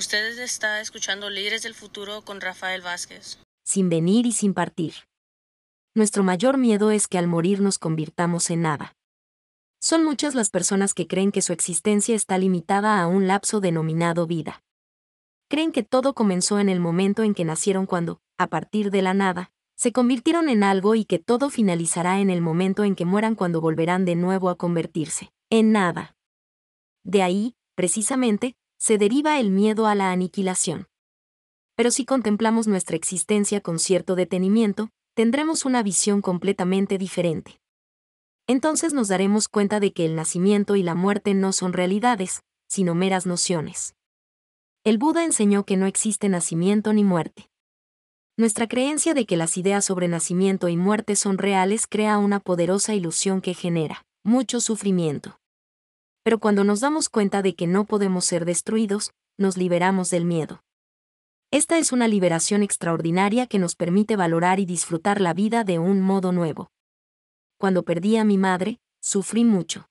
Usted está escuchando Líderes del Futuro con Rafael Vázquez. Sin venir y sin partir. Nuestro mayor miedo es que al morir nos convirtamos en nada. Son muchas las personas que creen que su existencia está limitada a un lapso denominado vida. Creen que todo comenzó en el momento en que nacieron cuando, a partir de la nada, se convirtieron en algo y que todo finalizará en el momento en que mueran cuando volverán de nuevo a convertirse en nada. De ahí, precisamente, se deriva el miedo a la aniquilación. Pero si contemplamos nuestra existencia con cierto detenimiento, tendremos una visión completamente diferente. Entonces nos daremos cuenta de que el nacimiento y la muerte no son realidades, sino meras nociones. El Buda enseñó que no existe nacimiento ni muerte. Nuestra creencia de que las ideas sobre nacimiento y muerte son reales crea una poderosa ilusión que genera mucho sufrimiento. Pero cuando nos damos cuenta de que no podemos ser destruidos, nos liberamos del miedo. Esta es una liberación extraordinaria que nos permite valorar y disfrutar la vida de un modo nuevo. Cuando perdí a mi madre, sufrí mucho.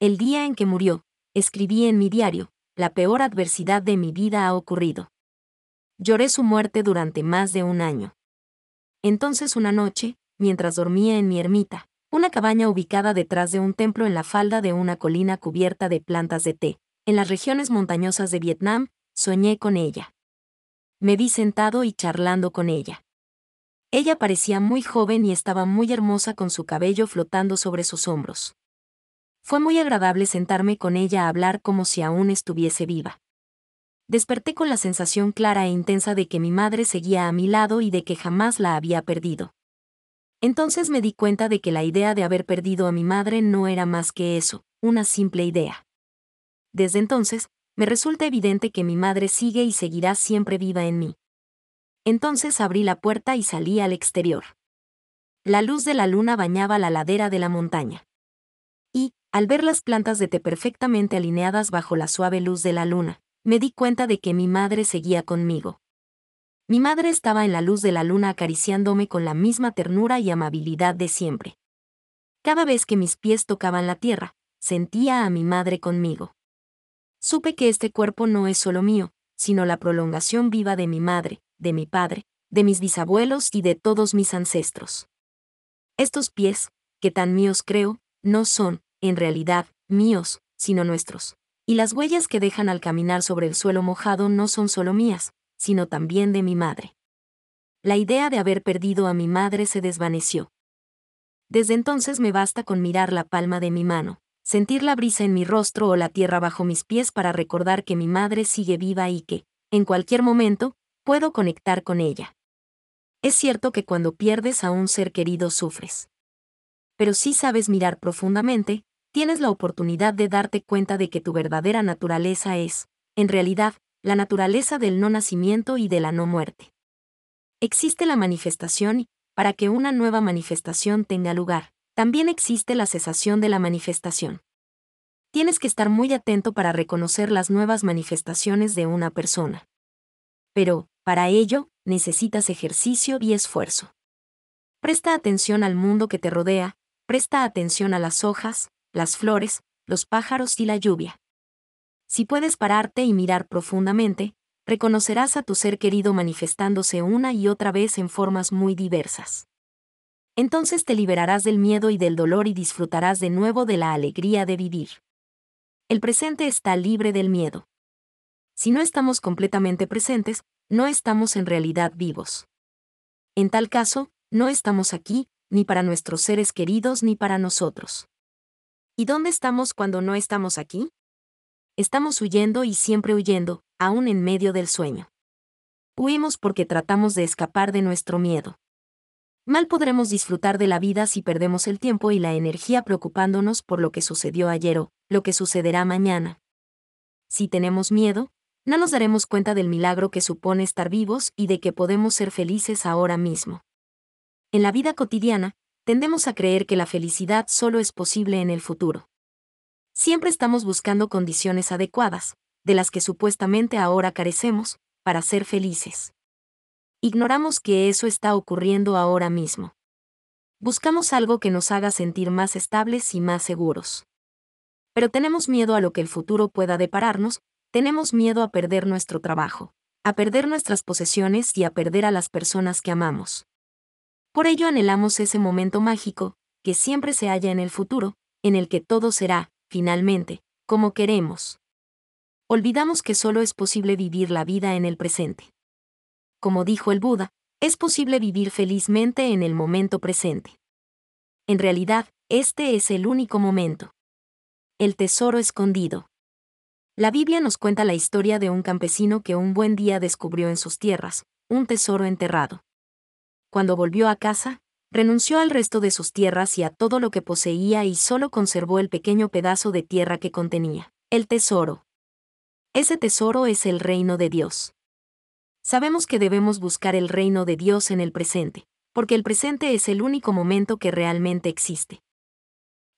El día en que murió, escribí en mi diario, la peor adversidad de mi vida ha ocurrido. Lloré su muerte durante más de un año. Entonces una noche, mientras dormía en mi ermita, una cabaña ubicada detrás de un templo en la falda de una colina cubierta de plantas de té, en las regiones montañosas de Vietnam, soñé con ella. Me vi sentado y charlando con ella. Ella parecía muy joven y estaba muy hermosa con su cabello flotando sobre sus hombros. Fue muy agradable sentarme con ella a hablar como si aún estuviese viva desperté con la sensación clara e intensa de que mi madre seguía a mi lado y de que jamás la había perdido. Entonces me di cuenta de que la idea de haber perdido a mi madre no era más que eso, una simple idea. Desde entonces, me resulta evidente que mi madre sigue y seguirá siempre viva en mí. Entonces abrí la puerta y salí al exterior. La luz de la luna bañaba la ladera de la montaña. Y, al ver las plantas de té perfectamente alineadas bajo la suave luz de la luna, me di cuenta de que mi madre seguía conmigo. Mi madre estaba en la luz de la luna acariciándome con la misma ternura y amabilidad de siempre. Cada vez que mis pies tocaban la tierra, sentía a mi madre conmigo. Supe que este cuerpo no es solo mío, sino la prolongación viva de mi madre, de mi padre, de mis bisabuelos y de todos mis ancestros. Estos pies, que tan míos creo, no son, en realidad, míos, sino nuestros y las huellas que dejan al caminar sobre el suelo mojado no son solo mías, sino también de mi madre. La idea de haber perdido a mi madre se desvaneció. Desde entonces me basta con mirar la palma de mi mano, sentir la brisa en mi rostro o la tierra bajo mis pies para recordar que mi madre sigue viva y que, en cualquier momento, puedo conectar con ella. Es cierto que cuando pierdes a un ser querido sufres. Pero si sabes mirar profundamente, tienes la oportunidad de darte cuenta de que tu verdadera naturaleza es, en realidad, la naturaleza del no nacimiento y de la no muerte. Existe la manifestación y, para que una nueva manifestación tenga lugar, también existe la cesación de la manifestación. Tienes que estar muy atento para reconocer las nuevas manifestaciones de una persona. Pero, para ello, necesitas ejercicio y esfuerzo. Presta atención al mundo que te rodea, presta atención a las hojas, las flores, los pájaros y la lluvia. Si puedes pararte y mirar profundamente, reconocerás a tu ser querido manifestándose una y otra vez en formas muy diversas. Entonces te liberarás del miedo y del dolor y disfrutarás de nuevo de la alegría de vivir. El presente está libre del miedo. Si no estamos completamente presentes, no estamos en realidad vivos. En tal caso, no estamos aquí, ni para nuestros seres queridos ni para nosotros. ¿Y dónde estamos cuando no estamos aquí? Estamos huyendo y siempre huyendo, aún en medio del sueño. Huimos porque tratamos de escapar de nuestro miedo. Mal podremos disfrutar de la vida si perdemos el tiempo y la energía preocupándonos por lo que sucedió ayer o lo que sucederá mañana. Si tenemos miedo, no nos daremos cuenta del milagro que supone estar vivos y de que podemos ser felices ahora mismo. En la vida cotidiana, tendemos a creer que la felicidad solo es posible en el futuro. Siempre estamos buscando condiciones adecuadas, de las que supuestamente ahora carecemos, para ser felices. Ignoramos que eso está ocurriendo ahora mismo. Buscamos algo que nos haga sentir más estables y más seguros. Pero tenemos miedo a lo que el futuro pueda depararnos, tenemos miedo a perder nuestro trabajo, a perder nuestras posesiones y a perder a las personas que amamos. Por ello anhelamos ese momento mágico, que siempre se halla en el futuro, en el que todo será, finalmente, como queremos. Olvidamos que solo es posible vivir la vida en el presente. Como dijo el Buda, es posible vivir felizmente en el momento presente. En realidad, este es el único momento. El tesoro escondido. La Biblia nos cuenta la historia de un campesino que un buen día descubrió en sus tierras, un tesoro enterrado. Cuando volvió a casa, renunció al resto de sus tierras y a todo lo que poseía y solo conservó el pequeño pedazo de tierra que contenía, el tesoro. Ese tesoro es el reino de Dios. Sabemos que debemos buscar el reino de Dios en el presente, porque el presente es el único momento que realmente existe.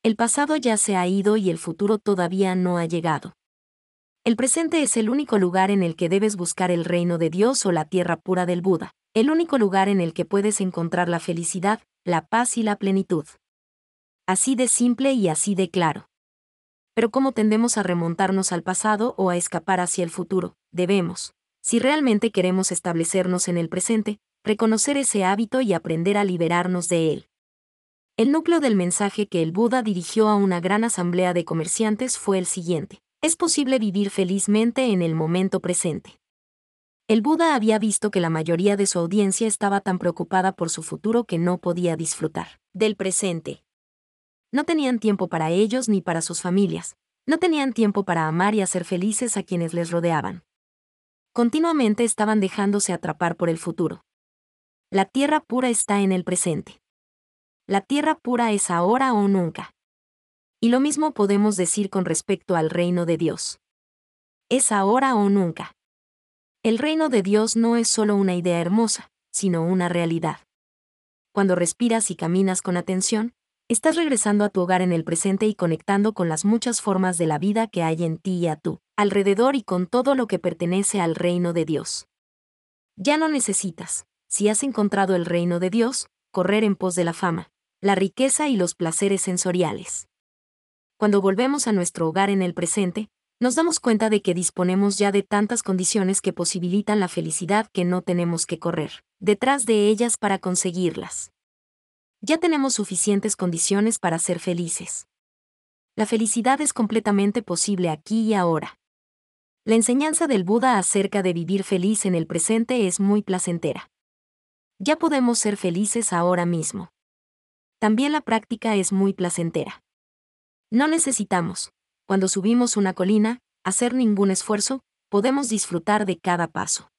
El pasado ya se ha ido y el futuro todavía no ha llegado. El presente es el único lugar en el que debes buscar el reino de Dios o la tierra pura del Buda, el único lugar en el que puedes encontrar la felicidad, la paz y la plenitud. Así de simple y así de claro. Pero ¿cómo tendemos a remontarnos al pasado o a escapar hacia el futuro? Debemos, si realmente queremos establecernos en el presente, reconocer ese hábito y aprender a liberarnos de él. El núcleo del mensaje que el Buda dirigió a una gran asamblea de comerciantes fue el siguiente. Es posible vivir felizmente en el momento presente. El Buda había visto que la mayoría de su audiencia estaba tan preocupada por su futuro que no podía disfrutar del presente. No tenían tiempo para ellos ni para sus familias, no tenían tiempo para amar y hacer felices a quienes les rodeaban. Continuamente estaban dejándose atrapar por el futuro. La tierra pura está en el presente. La tierra pura es ahora o nunca. Y lo mismo podemos decir con respecto al reino de Dios. Es ahora o nunca. El reino de Dios no es solo una idea hermosa, sino una realidad. Cuando respiras y caminas con atención, estás regresando a tu hogar en el presente y conectando con las muchas formas de la vida que hay en ti y a tu alrededor y con todo lo que pertenece al reino de Dios. Ya no necesitas, si has encontrado el reino de Dios, correr en pos de la fama, la riqueza y los placeres sensoriales. Cuando volvemos a nuestro hogar en el presente, nos damos cuenta de que disponemos ya de tantas condiciones que posibilitan la felicidad que no tenemos que correr detrás de ellas para conseguirlas. Ya tenemos suficientes condiciones para ser felices. La felicidad es completamente posible aquí y ahora. La enseñanza del Buda acerca de vivir feliz en el presente es muy placentera. Ya podemos ser felices ahora mismo. También la práctica es muy placentera. No necesitamos, cuando subimos una colina, hacer ningún esfuerzo, podemos disfrutar de cada paso.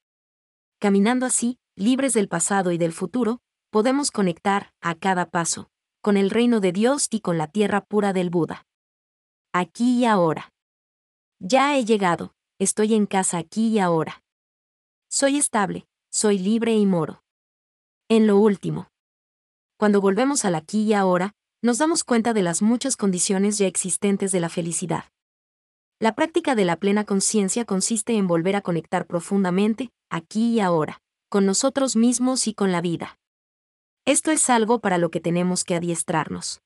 Caminando así, libres del pasado y del futuro, podemos conectar, a cada paso, con el reino de Dios y con la tierra pura del Buda. Aquí y ahora. Ya he llegado, estoy en casa aquí y ahora. Soy estable, soy libre y moro. En lo último. Cuando volvemos al aquí y ahora, nos damos cuenta de las muchas condiciones ya existentes de la felicidad. La práctica de la plena conciencia consiste en volver a conectar profundamente, aquí y ahora, con nosotros mismos y con la vida. Esto es algo para lo que tenemos que adiestrarnos.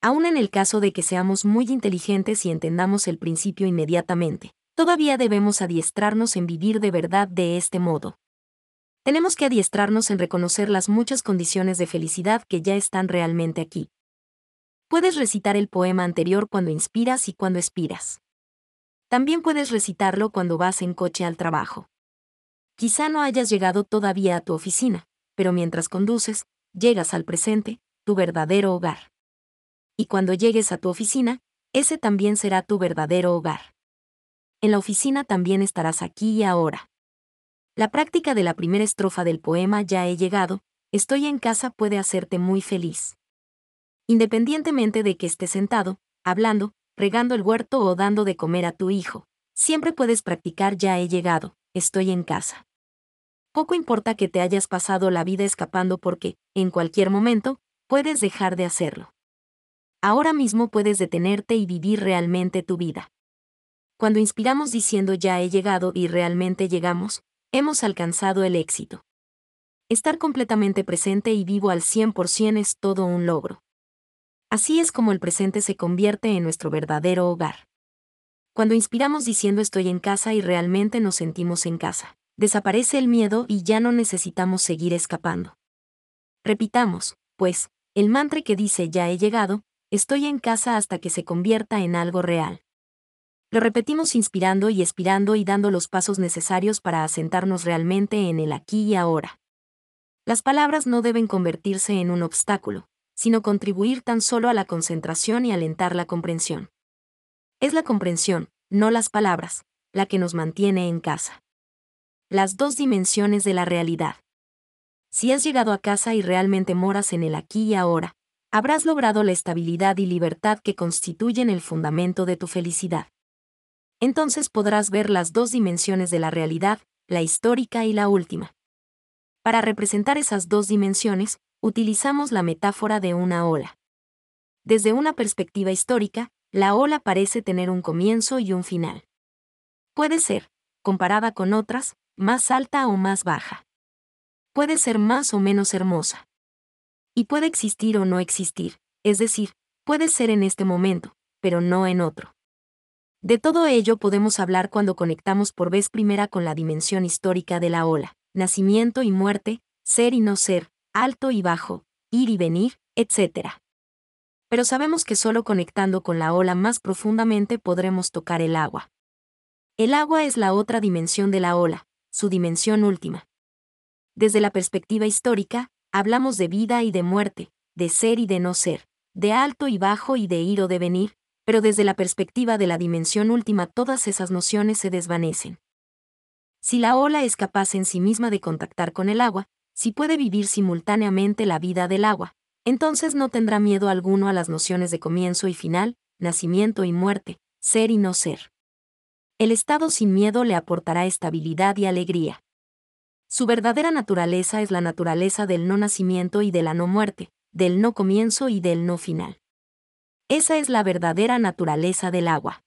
Aún en el caso de que seamos muy inteligentes y entendamos el principio inmediatamente, todavía debemos adiestrarnos en vivir de verdad de este modo. Tenemos que adiestrarnos en reconocer las muchas condiciones de felicidad que ya están realmente aquí, Puedes recitar el poema anterior cuando inspiras y cuando expiras. También puedes recitarlo cuando vas en coche al trabajo. Quizá no hayas llegado todavía a tu oficina, pero mientras conduces, llegas al presente, tu verdadero hogar. Y cuando llegues a tu oficina, ese también será tu verdadero hogar. En la oficina también estarás aquí y ahora. La práctica de la primera estrofa del poema Ya he llegado, estoy en casa puede hacerte muy feliz independientemente de que estés sentado, hablando, regando el huerto o dando de comer a tu hijo. Siempre puedes practicar ya he llegado, estoy en casa. Poco importa que te hayas pasado la vida escapando porque, en cualquier momento, puedes dejar de hacerlo. Ahora mismo puedes detenerte y vivir realmente tu vida. Cuando inspiramos diciendo ya he llegado y realmente llegamos, hemos alcanzado el éxito. Estar completamente presente y vivo al 100% es todo un logro. Así es como el presente se convierte en nuestro verdadero hogar. Cuando inspiramos diciendo estoy en casa y realmente nos sentimos en casa, desaparece el miedo y ya no necesitamos seguir escapando. Repitamos, pues, el mantra que dice ya he llegado, estoy en casa hasta que se convierta en algo real. Lo repetimos inspirando y expirando y dando los pasos necesarios para asentarnos realmente en el aquí y ahora. Las palabras no deben convertirse en un obstáculo, sino contribuir tan solo a la concentración y alentar la comprensión. Es la comprensión, no las palabras, la que nos mantiene en casa. Las dos dimensiones de la realidad. Si has llegado a casa y realmente moras en el aquí y ahora, habrás logrado la estabilidad y libertad que constituyen el fundamento de tu felicidad. Entonces podrás ver las dos dimensiones de la realidad, la histórica y la última. Para representar esas dos dimensiones, utilizamos la metáfora de una ola. Desde una perspectiva histórica, la ola parece tener un comienzo y un final. Puede ser, comparada con otras, más alta o más baja. Puede ser más o menos hermosa. Y puede existir o no existir, es decir, puede ser en este momento, pero no en otro. De todo ello podemos hablar cuando conectamos por vez primera con la dimensión histórica de la ola nacimiento y muerte, ser y no ser, alto y bajo, ir y venir, etc. Pero sabemos que solo conectando con la ola más profundamente podremos tocar el agua. El agua es la otra dimensión de la ola, su dimensión última. Desde la perspectiva histórica, hablamos de vida y de muerte, de ser y de no ser, de alto y bajo y de ir o de venir, pero desde la perspectiva de la dimensión última todas esas nociones se desvanecen. Si la ola es capaz en sí misma de contactar con el agua, si puede vivir simultáneamente la vida del agua, entonces no tendrá miedo alguno a las nociones de comienzo y final, nacimiento y muerte, ser y no ser. El estado sin miedo le aportará estabilidad y alegría. Su verdadera naturaleza es la naturaleza del no nacimiento y de la no muerte, del no comienzo y del no final. Esa es la verdadera naturaleza del agua.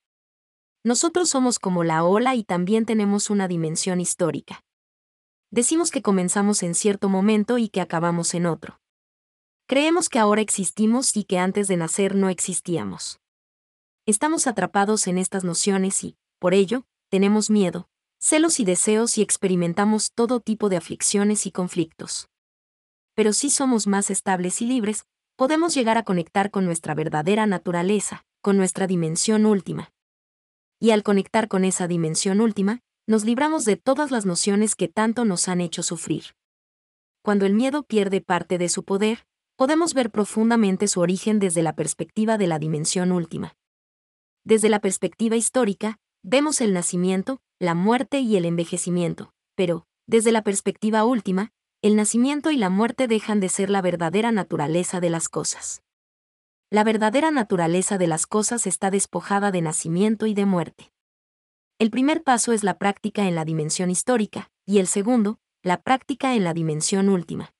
Nosotros somos como la ola y también tenemos una dimensión histórica. Decimos que comenzamos en cierto momento y que acabamos en otro. Creemos que ahora existimos y que antes de nacer no existíamos. Estamos atrapados en estas nociones y, por ello, tenemos miedo, celos y deseos y experimentamos todo tipo de aflicciones y conflictos. Pero si somos más estables y libres, podemos llegar a conectar con nuestra verdadera naturaleza, con nuestra dimensión última, y al conectar con esa dimensión última, nos libramos de todas las nociones que tanto nos han hecho sufrir. Cuando el miedo pierde parte de su poder, podemos ver profundamente su origen desde la perspectiva de la dimensión última. Desde la perspectiva histórica, vemos el nacimiento, la muerte y el envejecimiento, pero, desde la perspectiva última, el nacimiento y la muerte dejan de ser la verdadera naturaleza de las cosas la verdadera naturaleza de las cosas está despojada de nacimiento y de muerte. El primer paso es la práctica en la dimensión histórica, y el segundo, la práctica en la dimensión última.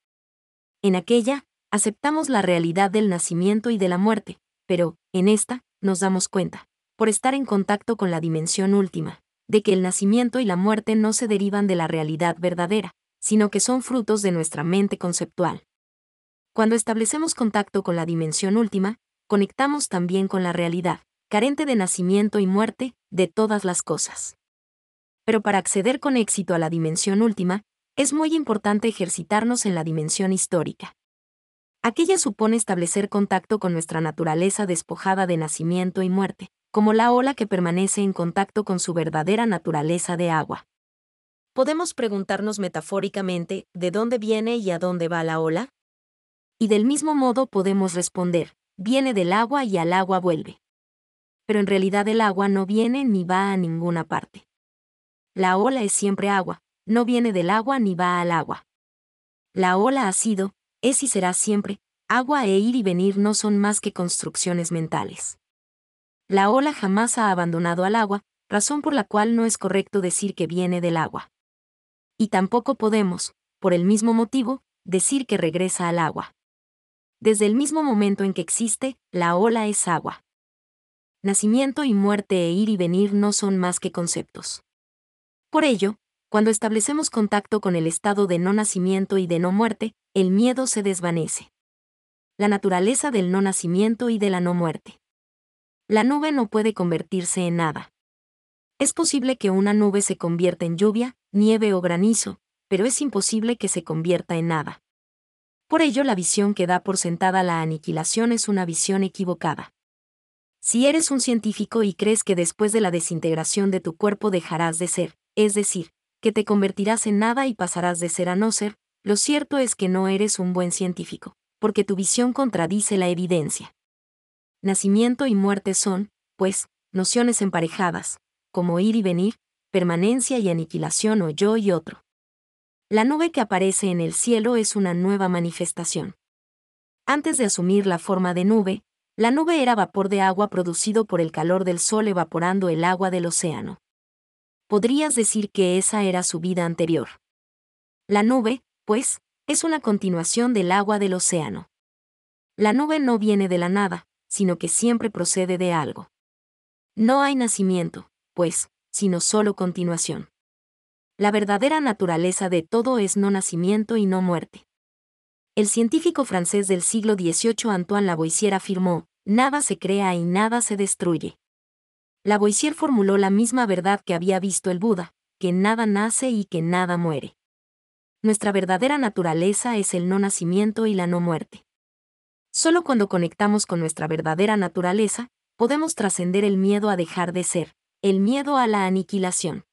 En aquella, aceptamos la realidad del nacimiento y de la muerte, pero, en esta, nos damos cuenta, por estar en contacto con la dimensión última, de que el nacimiento y la muerte no se derivan de la realidad verdadera, sino que son frutos de nuestra mente conceptual. Cuando establecemos contacto con la dimensión última, conectamos también con la realidad, carente de nacimiento y muerte, de todas las cosas. Pero para acceder con éxito a la dimensión última, es muy importante ejercitarnos en la dimensión histórica. Aquella supone establecer contacto con nuestra naturaleza despojada de nacimiento y muerte, como la ola que permanece en contacto con su verdadera naturaleza de agua. Podemos preguntarnos metafóricamente, ¿de dónde viene y a dónde va la ola? Y del mismo modo podemos responder, viene del agua y al agua vuelve. Pero en realidad el agua no viene ni va a ninguna parte. La ola es siempre agua, no viene del agua ni va al agua. La ola ha sido, es y será siempre, agua e ir y venir no son más que construcciones mentales. La ola jamás ha abandonado al agua, razón por la cual no es correcto decir que viene del agua. Y tampoco podemos, por el mismo motivo, decir que regresa al agua desde el mismo momento en que existe, la ola es agua. Nacimiento y muerte e ir y venir no son más que conceptos. Por ello, cuando establecemos contacto con el estado de no nacimiento y de no muerte, el miedo se desvanece. La naturaleza del no nacimiento y de la no muerte. La nube no puede convertirse en nada. Es posible que una nube se convierta en lluvia, nieve o granizo, pero es imposible que se convierta en nada. Por ello la visión que da por sentada la aniquilación es una visión equivocada. Si eres un científico y crees que después de la desintegración de tu cuerpo dejarás de ser, es decir, que te convertirás en nada y pasarás de ser a no ser, lo cierto es que no eres un buen científico, porque tu visión contradice la evidencia. Nacimiento y muerte son, pues, nociones emparejadas, como ir y venir, permanencia y aniquilación o yo y otro. La nube que aparece en el cielo es una nueva manifestación. Antes de asumir la forma de nube, la nube era vapor de agua producido por el calor del sol evaporando el agua del océano. Podrías decir que esa era su vida anterior. La nube, pues, es una continuación del agua del océano. La nube no viene de la nada, sino que siempre procede de algo. No hay nacimiento, pues, sino solo continuación. La verdadera naturaleza de todo es no nacimiento y no muerte. El científico francés del siglo XVIII Antoine Lavoisier afirmó, nada se crea y nada se destruye. Lavoisier formuló la misma verdad que había visto el Buda, que nada nace y que nada muere. Nuestra verdadera naturaleza es el no nacimiento y la no muerte. Solo cuando conectamos con nuestra verdadera naturaleza, podemos trascender el miedo a dejar de ser, el miedo a la aniquilación.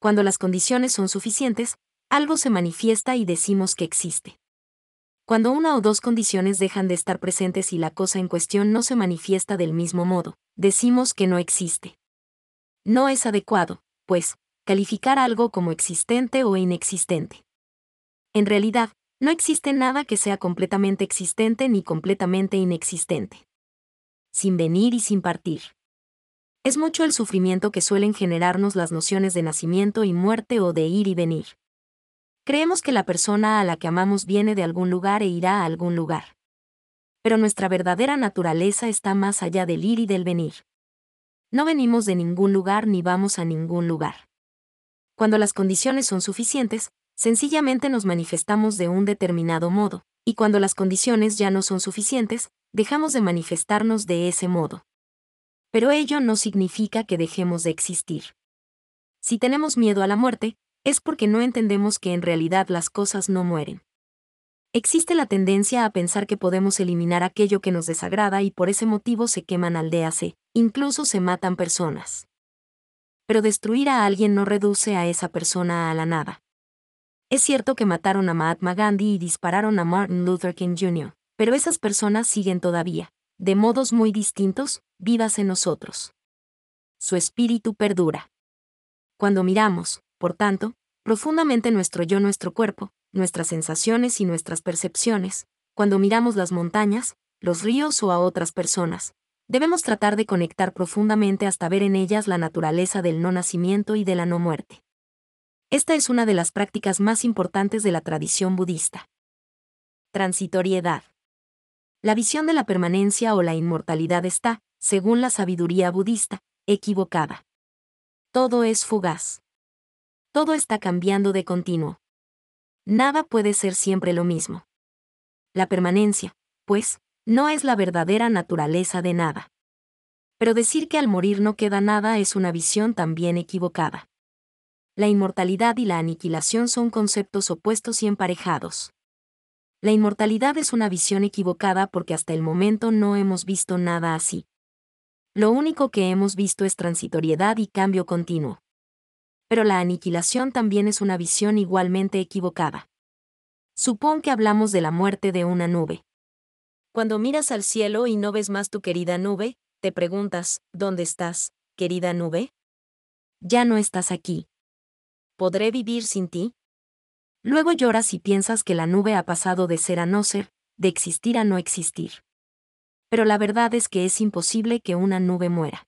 Cuando las condiciones son suficientes, algo se manifiesta y decimos que existe. Cuando una o dos condiciones dejan de estar presentes y la cosa en cuestión no se manifiesta del mismo modo, decimos que no existe. No es adecuado, pues, calificar algo como existente o inexistente. En realidad, no existe nada que sea completamente existente ni completamente inexistente. Sin venir y sin partir. Es mucho el sufrimiento que suelen generarnos las nociones de nacimiento y muerte o de ir y venir. Creemos que la persona a la que amamos viene de algún lugar e irá a algún lugar. Pero nuestra verdadera naturaleza está más allá del ir y del venir. No venimos de ningún lugar ni vamos a ningún lugar. Cuando las condiciones son suficientes, sencillamente nos manifestamos de un determinado modo, y cuando las condiciones ya no son suficientes, dejamos de manifestarnos de ese modo pero ello no significa que dejemos de existir. Si tenemos miedo a la muerte, es porque no entendemos que en realidad las cosas no mueren. Existe la tendencia a pensar que podemos eliminar aquello que nos desagrada y por ese motivo se queman aldeas e, incluso se matan personas. Pero destruir a alguien no reduce a esa persona a la nada. Es cierto que mataron a Mahatma Gandhi y dispararon a Martin Luther King Jr., pero esas personas siguen todavía, de modos muy distintos, vivas en nosotros. Su espíritu perdura. Cuando miramos, por tanto, profundamente nuestro yo, nuestro cuerpo, nuestras sensaciones y nuestras percepciones, cuando miramos las montañas, los ríos o a otras personas, debemos tratar de conectar profundamente hasta ver en ellas la naturaleza del no nacimiento y de la no muerte. Esta es una de las prácticas más importantes de la tradición budista. Transitoriedad. La visión de la permanencia o la inmortalidad está, según la sabiduría budista, equivocada. Todo es fugaz. Todo está cambiando de continuo. Nada puede ser siempre lo mismo. La permanencia, pues, no es la verdadera naturaleza de nada. Pero decir que al morir no queda nada es una visión también equivocada. La inmortalidad y la aniquilación son conceptos opuestos y emparejados. La inmortalidad es una visión equivocada porque hasta el momento no hemos visto nada así. Lo único que hemos visto es transitoriedad y cambio continuo. Pero la aniquilación también es una visión igualmente equivocada. Supón que hablamos de la muerte de una nube. Cuando miras al cielo y no ves más tu querida nube, te preguntas, ¿dónde estás, querida nube? Ya no estás aquí. ¿Podré vivir sin ti? Luego lloras y piensas que la nube ha pasado de ser a no ser, de existir a no existir. Pero la verdad es que es imposible que una nube muera.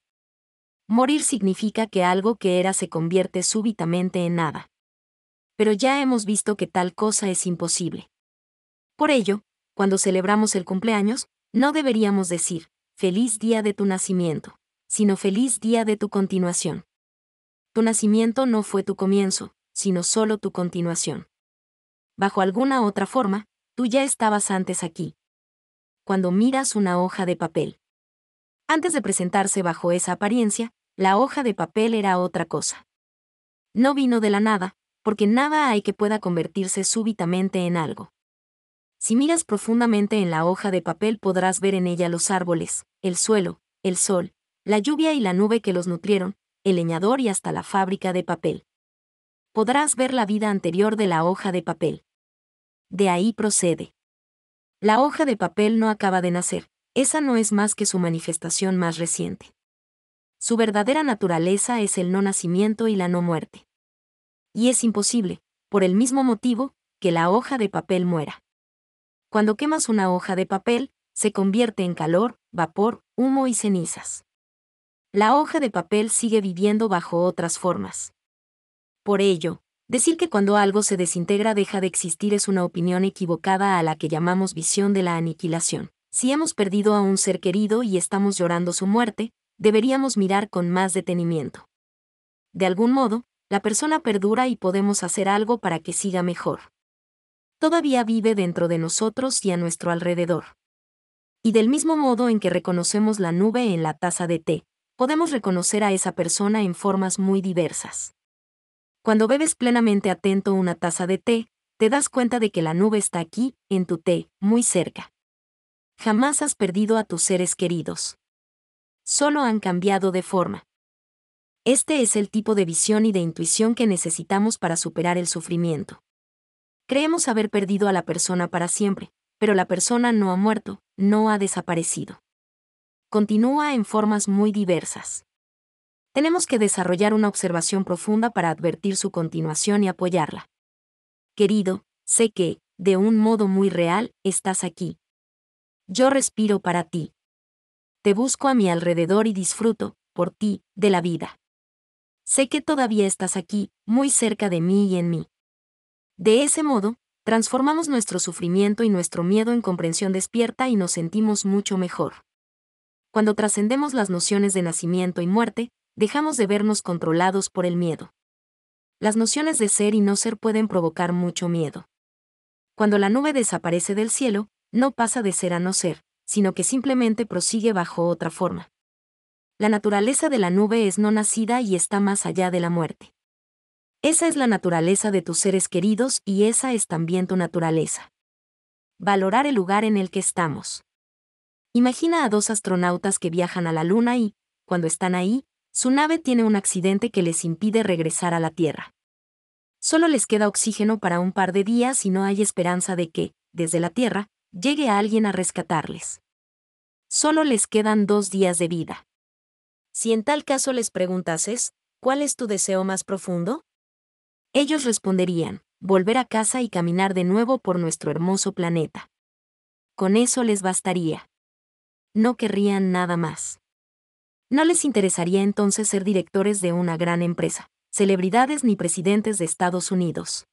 Morir significa que algo que era se convierte súbitamente en nada. Pero ya hemos visto que tal cosa es imposible. Por ello, cuando celebramos el cumpleaños, no deberíamos decir, feliz día de tu nacimiento, sino feliz día de tu continuación. Tu nacimiento no fue tu comienzo, sino solo tu continuación bajo alguna otra forma, tú ya estabas antes aquí. Cuando miras una hoja de papel. Antes de presentarse bajo esa apariencia, la hoja de papel era otra cosa. No vino de la nada, porque nada hay que pueda convertirse súbitamente en algo. Si miras profundamente en la hoja de papel podrás ver en ella los árboles, el suelo, el sol, la lluvia y la nube que los nutrieron, el leñador y hasta la fábrica de papel. Podrás ver la vida anterior de la hoja de papel. De ahí procede. La hoja de papel no acaba de nacer, esa no es más que su manifestación más reciente. Su verdadera naturaleza es el no nacimiento y la no muerte. Y es imposible, por el mismo motivo, que la hoja de papel muera. Cuando quemas una hoja de papel, se convierte en calor, vapor, humo y cenizas. La hoja de papel sigue viviendo bajo otras formas. Por ello, decir que cuando algo se desintegra deja de existir es una opinión equivocada a la que llamamos visión de la aniquilación. Si hemos perdido a un ser querido y estamos llorando su muerte, deberíamos mirar con más detenimiento. De algún modo, la persona perdura y podemos hacer algo para que siga mejor. Todavía vive dentro de nosotros y a nuestro alrededor. Y del mismo modo en que reconocemos la nube en la taza de té, podemos reconocer a esa persona en formas muy diversas. Cuando bebes plenamente atento una taza de té, te das cuenta de que la nube está aquí, en tu té, muy cerca. Jamás has perdido a tus seres queridos. Solo han cambiado de forma. Este es el tipo de visión y de intuición que necesitamos para superar el sufrimiento. Creemos haber perdido a la persona para siempre, pero la persona no ha muerto, no ha desaparecido. Continúa en formas muy diversas. Tenemos que desarrollar una observación profunda para advertir su continuación y apoyarla. Querido, sé que, de un modo muy real, estás aquí, yo respiro para ti. Te busco a mi alrededor y disfruto, por ti, de la vida. Sé que todavía estás aquí, muy cerca de mí y en mí. De ese modo, transformamos nuestro sufrimiento y nuestro miedo en comprensión despierta y nos sentimos mucho mejor. Cuando trascendemos las nociones de nacimiento y muerte, dejamos de vernos controlados por el miedo. Las nociones de ser y no ser pueden provocar mucho miedo. Cuando la nube desaparece del cielo, no pasa de ser a no ser, sino que simplemente prosigue bajo otra forma. La naturaleza de la nube es no nacida y está más allá de la muerte. Esa es la naturaleza de tus seres queridos y esa es también tu naturaleza. Valorar el lugar en el que estamos. Imagina a dos astronautas que viajan a la Luna y, cuando están ahí, su nave tiene un accidente que les impide regresar a la Tierra. Solo les queda oxígeno para un par de días y no hay esperanza de que, desde la Tierra, llegue alguien a rescatarles. Solo les quedan dos días de vida. Si en tal caso les preguntases, ¿cuál es tu deseo más profundo? Ellos responderían, volver a casa y caminar de nuevo por nuestro hermoso planeta. Con eso les bastaría. No querrían nada más. No les interesaría entonces ser directores de una gran empresa, celebridades ni presidentes de Estados Unidos.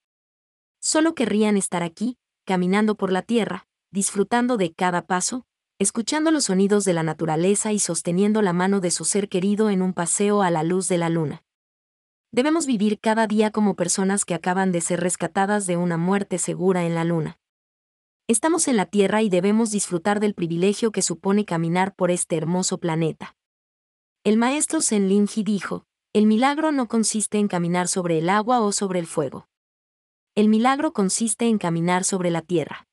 Solo querrían estar aquí, caminando por la Tierra, disfrutando de cada paso, escuchando los sonidos de la naturaleza y sosteniendo la mano de su ser querido en un paseo a la luz de la luna. Debemos vivir cada día como personas que acaban de ser rescatadas de una muerte segura en la luna. Estamos en la Tierra y debemos disfrutar del privilegio que supone caminar por este hermoso planeta. El maestro Zenlin dijo, el milagro no consiste en caminar sobre el agua o sobre el fuego. El milagro consiste en caminar sobre la tierra.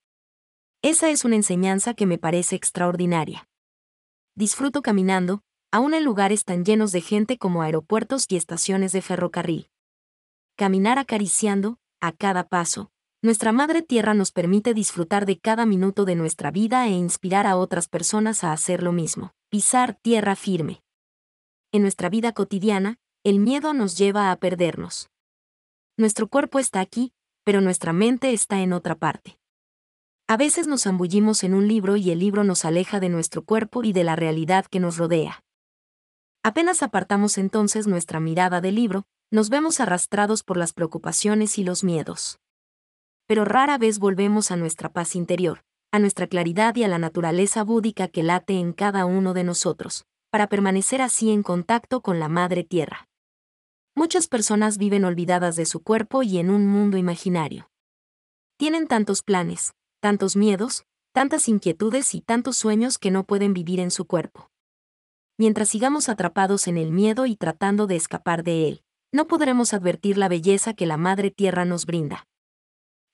Esa es una enseñanza que me parece extraordinaria. Disfruto caminando, aún en lugares tan llenos de gente como aeropuertos y estaciones de ferrocarril. Caminar acariciando, a cada paso, nuestra Madre Tierra nos permite disfrutar de cada minuto de nuestra vida e inspirar a otras personas a hacer lo mismo. Pisar tierra firme. En nuestra vida cotidiana, el miedo nos lleva a perdernos. Nuestro cuerpo está aquí, pero nuestra mente está en otra parte. A veces nos zambullimos en un libro y el libro nos aleja de nuestro cuerpo y de la realidad que nos rodea. Apenas apartamos entonces nuestra mirada del libro, nos vemos arrastrados por las preocupaciones y los miedos. Pero rara vez volvemos a nuestra paz interior, a nuestra claridad y a la naturaleza búdica que late en cada uno de nosotros, para permanecer así en contacto con la Madre Tierra. Muchas personas viven olvidadas de su cuerpo y en un mundo imaginario. Tienen tantos planes, tantos miedos, tantas inquietudes y tantos sueños que no pueden vivir en su cuerpo. mientras sigamos atrapados en el miedo y tratando de escapar de él, no podremos advertir la belleza que la Madre Tierra nos brinda.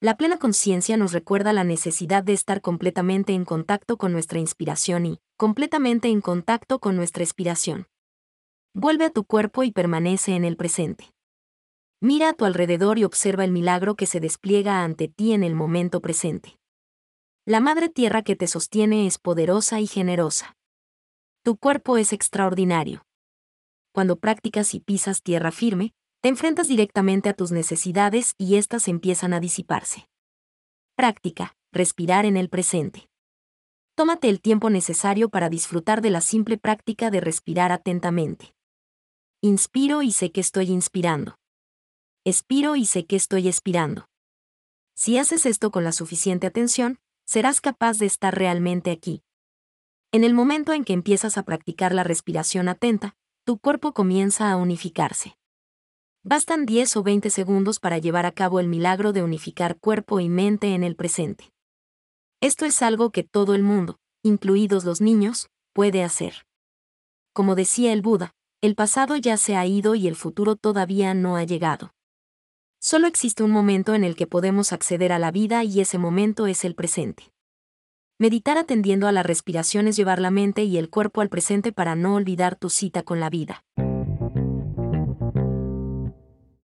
La plena conciencia nos recuerda la necesidad de estar completamente en contacto con nuestra inspiración y, completamente en contacto con nuestra expiración. Vuelve a tu cuerpo y permanece en el presente. Mira a tu alrededor y observa el milagro que se despliega ante ti en el momento presente. La Madre Tierra que te sostiene es poderosa y generosa. Tu cuerpo es extraordinario. Cuando practicas y pisas tierra firme, te enfrentas directamente a tus necesidades y éstas empiezan a disiparse. Práctica, respirar en el presente. Tómate el tiempo necesario para disfrutar de la simple práctica de respirar atentamente. Inspiro y sé que estoy inspirando. Expiro y sé que estoy expirando. Si haces esto con la suficiente atención, serás capaz de estar realmente aquí. En el momento en que empiezas a practicar la respiración atenta, tu cuerpo comienza a unificarse. Bastan 10 o 20 segundos para llevar a cabo el milagro de unificar cuerpo y mente en el presente. Esto es algo que todo el mundo, incluidos los niños, puede hacer. Como decía el Buda, el pasado ya se ha ido y el futuro todavía no ha llegado. Solo existe un momento en el que podemos acceder a la vida y ese momento es el presente. Meditar atendiendo a la respiración es llevar la mente y el cuerpo al presente para no olvidar tu cita con la vida.